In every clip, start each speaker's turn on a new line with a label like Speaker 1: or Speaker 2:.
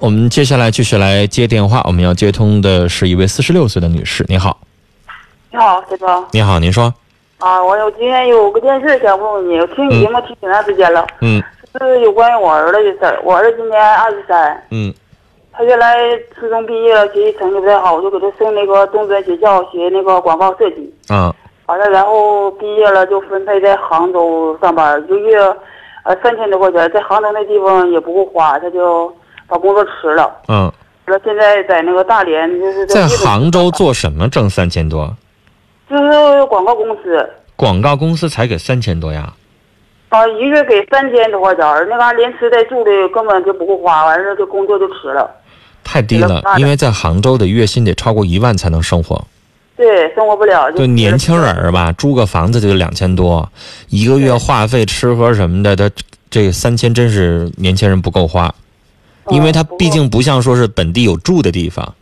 Speaker 1: 我们接下来继续来接电话，我们要接通的是一位四十六岁的女士。你好，
Speaker 2: 你好，先生。
Speaker 1: 你好，您说，
Speaker 2: 啊，我有今天有个件事想问问你，我听你节目听挺长时间了，
Speaker 1: 嗯
Speaker 2: 是有关于我儿子的事儿。我儿子今年二十三，
Speaker 1: 嗯
Speaker 2: 他原来初中毕业了，学习成绩不太好，我就给他送那个中专学校学那个广告设计。
Speaker 1: 嗯
Speaker 2: 完了，然后毕业了就分配在杭州上班，一个月呃三千多块钱，在杭州那地方也不够花，他就把工作辞了。
Speaker 1: 嗯，
Speaker 2: 完了，现在在那个大连，就是
Speaker 1: 在杭州做什么挣三千多？
Speaker 2: 就是广告公司。
Speaker 1: 广告公司才给三千多呀？
Speaker 2: 啊，一个月给三千多块钱儿，那嘎连吃带住的根本就不够花，完了这工作就辞了。
Speaker 1: 太低了，因为在杭州的月薪得超过一万才能生活。
Speaker 2: 对，生活不了。
Speaker 1: 就年轻人儿吧，租个房子就两千多，一个月话费、吃喝什么的，他这三千真是年轻人不够花，因为他毕竟不像说是本地有住的地方，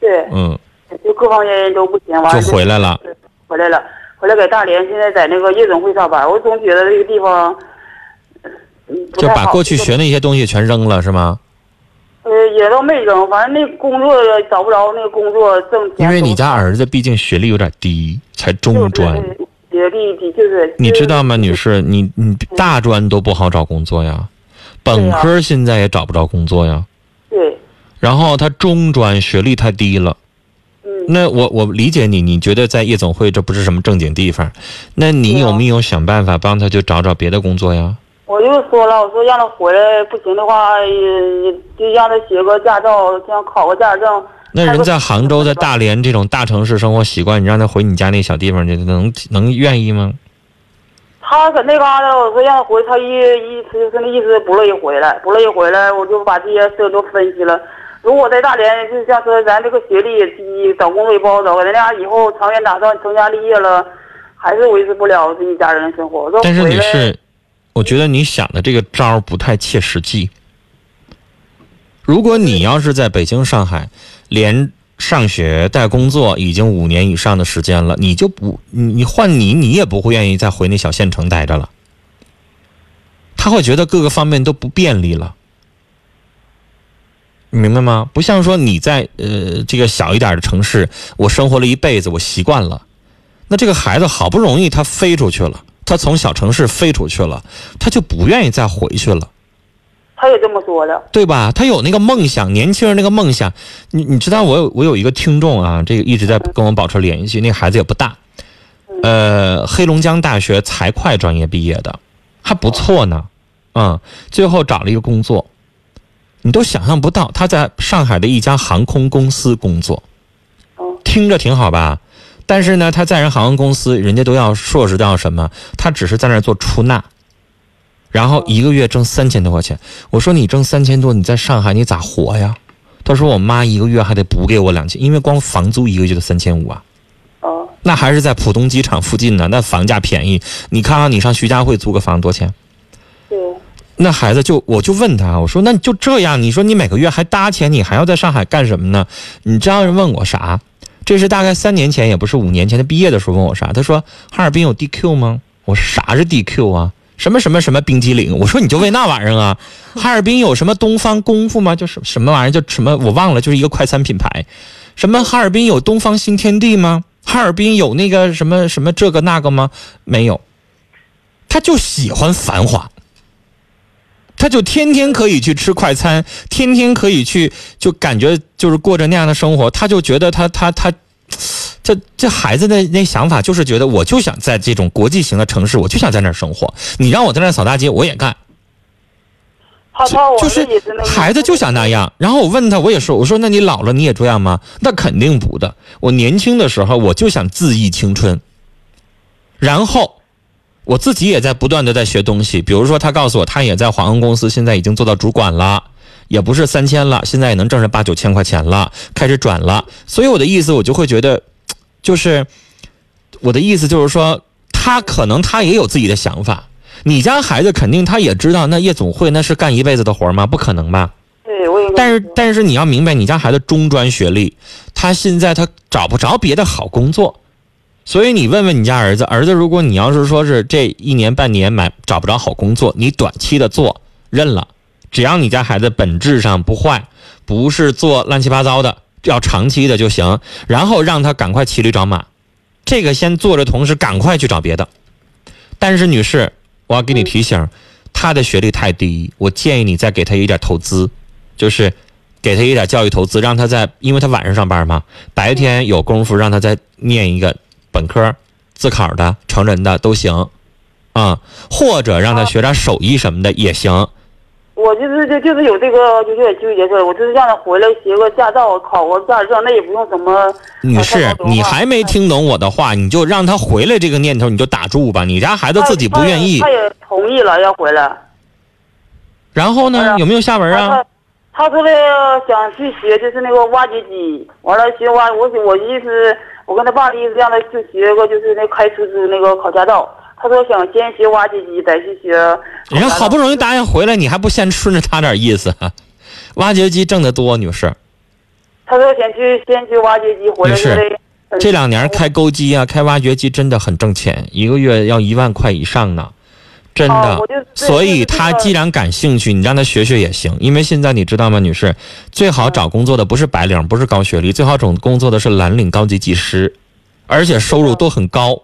Speaker 2: 对，
Speaker 1: 嗯，
Speaker 2: 就各方面都不行，完
Speaker 1: 就回来了。
Speaker 2: 回来了，回来在大连，现在在那个夜总会上班。我总觉得这个地方，
Speaker 1: 就把过去学那些东西全扔了是吗？
Speaker 2: 呃，也都没扔，反正那工作找不着，那个工作挣钱。
Speaker 1: 因为你家儿子毕竟学历有点低，才中专，
Speaker 2: 学历低就是。
Speaker 1: 你知道吗，女士？你你大专都不好找工作呀，本科现在也找不着工作呀。
Speaker 2: 对。
Speaker 1: 然后他中专学历太低了。
Speaker 2: 嗯。
Speaker 1: 那我我理解你，你觉得在夜总会这不是什么正经地方，那你有没有想办法帮他就找找别的工作呀？
Speaker 2: 我就说了，我说让他回来，不行的话，也就让他学个驾照，像考个驾驶证。
Speaker 1: 那人在杭州、在大连这种大城市生活习惯，你让他回你家那小地方去，能能愿意吗？
Speaker 2: 他搁那嘎达，我说让他回，他一一他就是那意思不乐意回来，不乐意回来，我就把这些事都分析了。如果在大连，就像说咱这个学历也低，找工作也不好找，在那家以后长远打算成家立业了，还是维持不了自己家人的生活。
Speaker 1: 但是你是。我觉得你想的这个招儿不太切实际。如果你要是在北京、上海，连上学带工作已经五年以上的时间了，你就不你你换你你也不会愿意再回那小县城待着了。他会觉得各个方面都不便利了，你明白吗？不像说你在呃这个小一点的城市，我生活了一辈子，我习惯了。那这个孩子好不容易他飞出去了。他从小城市飞出去了，他就不愿意再回去了。
Speaker 2: 他也这么说的，
Speaker 1: 对吧？他有那个梦想，年轻人那个梦想。你你知道，我有我有一个听众啊，这个一直在跟我保持联系。那孩子也不大，呃，黑龙江大学财会专业毕业的，还不错呢。嗯，最后找了一个工作，你都想象不到，他在上海的一家航空公司工作，听着挺好吧？但是呢，他在人航空公司，人家都要硕士，都要什么？他只是在那儿做出纳，然后一个月挣三千多块钱。我说你挣三千多，你在上海你咋活呀？他说我妈一个月还得补给我两千，因为光房租一个月就三千五啊。
Speaker 2: 哦。
Speaker 1: 那还是在浦东机场附近呢，那房价便宜。你看看你上徐家汇租个房多少钱？
Speaker 2: 对。
Speaker 1: 那孩子就我就问他，我说那就这样，你说你每个月还搭钱，你还要在上海干什么呢？你这样人问我啥？这是大概三年前，也不是五年前。他毕业的时候问我啥？他说：“哈尔滨有 DQ 吗？”我说：“啥是 DQ 啊？什么什么什么冰激凌？”我说：“你就为那玩意儿啊？哈尔滨有什么东方功夫吗？就是什么玩意儿？就什么我忘了，就是一个快餐品牌。什么哈尔滨有东方新天地吗？哈尔滨有那个什么什么这个那个吗？没有。他就喜欢繁华。他就天天可以去吃快餐，天天可以去，就感觉就是过着那样的生活。他就觉得他他他，这这孩子的那想法就是觉得，我就想在这种国际型的城市，我就想在那儿生活。你让我在那儿扫大街，我也干。就是孩子就想那样。然后我问他，我也说，我说那你老了你也这样吗？那肯定不的。我年轻的时候我就想恣意青春，然后。我自己也在不断的在学东西，比如说他告诉我，他也在航空公司，现在已经做到主管了，也不是三千了，现在也能挣上八九千块钱了，开始转了。所以我的意思，我就会觉得，就是我的意思就是说，他可能他也有自己的想法。你家孩子肯定他也知道，那夜总会那是干一辈子的活吗？不可能吧？
Speaker 2: 对，我也。
Speaker 1: 但是但是你要明白，你家孩子中专学历，他现在他找不着别的好工作。所以你问问你家儿子，儿子，如果你要是说是这一年半年买找不着好工作，你短期的做认了，只要你家孩子本质上不坏，不是做乱七八糟的，要长期的就行。然后让他赶快骑驴找马，这个先做着，同时赶快去找别的。但是女士，我要给你提醒，他的学历太低，我建议你再给他一点投资，就是给他一点教育投资，让他在，因为他晚上上班嘛，白天有功夫让他再念一个本科、自考的、成人的都行，啊，或者让他学点手艺什么的也行。
Speaker 2: 我就是就就是有这个就有点纠结事儿，我就是让他回来学个驾照，考个驾驶证，那也不用什么。
Speaker 1: 女士，你还没听懂我的话，你就让他回来这个念头你就打住吧。你家孩子自己不愿意，
Speaker 2: 他也同意了要回来。
Speaker 1: 然后呢？有没有下文
Speaker 2: 啊？他说的想去学，就是那个挖掘机。完了学挖，我我意思，我跟他爸的意思让他去学个，就是那开出租那个考驾照。他说想先学挖掘机，再去学。
Speaker 1: 人家好不容易答应回来，你还不先顺着他点意思？挖掘机挣得多，女士。
Speaker 2: 他说先去先去挖掘机，回来。
Speaker 1: 女士，这两年开钩机啊，开挖掘机真的很挣钱，一个月要一万块以上呢，真的。所以他既然感兴趣，你让他学学也行。因为现在你知道吗，女士，最好找工作的不是白领，不是高学历，最好找工作的是蓝领高级技师，而且收入都很高。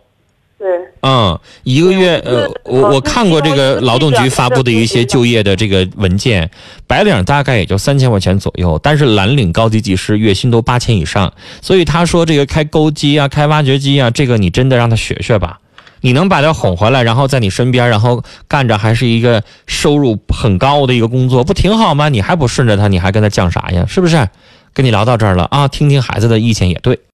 Speaker 2: 对，
Speaker 1: 嗯，一个月，呃，我我看过这个劳动局发布的一些就业的这个文件，白领大概也就三千块钱左右，但是蓝领高级技师月薪都八千以上，所以他说这个开钩机啊，开挖掘机啊，这个你真的让他学学吧，你能把他哄回来，然后在你身边，然后干着还是一个收入很高的一个工作，不挺好吗？你还不顺着他，你还跟他犟啥呀？是不是？跟你聊到这儿了啊，听听孩子的意见也对。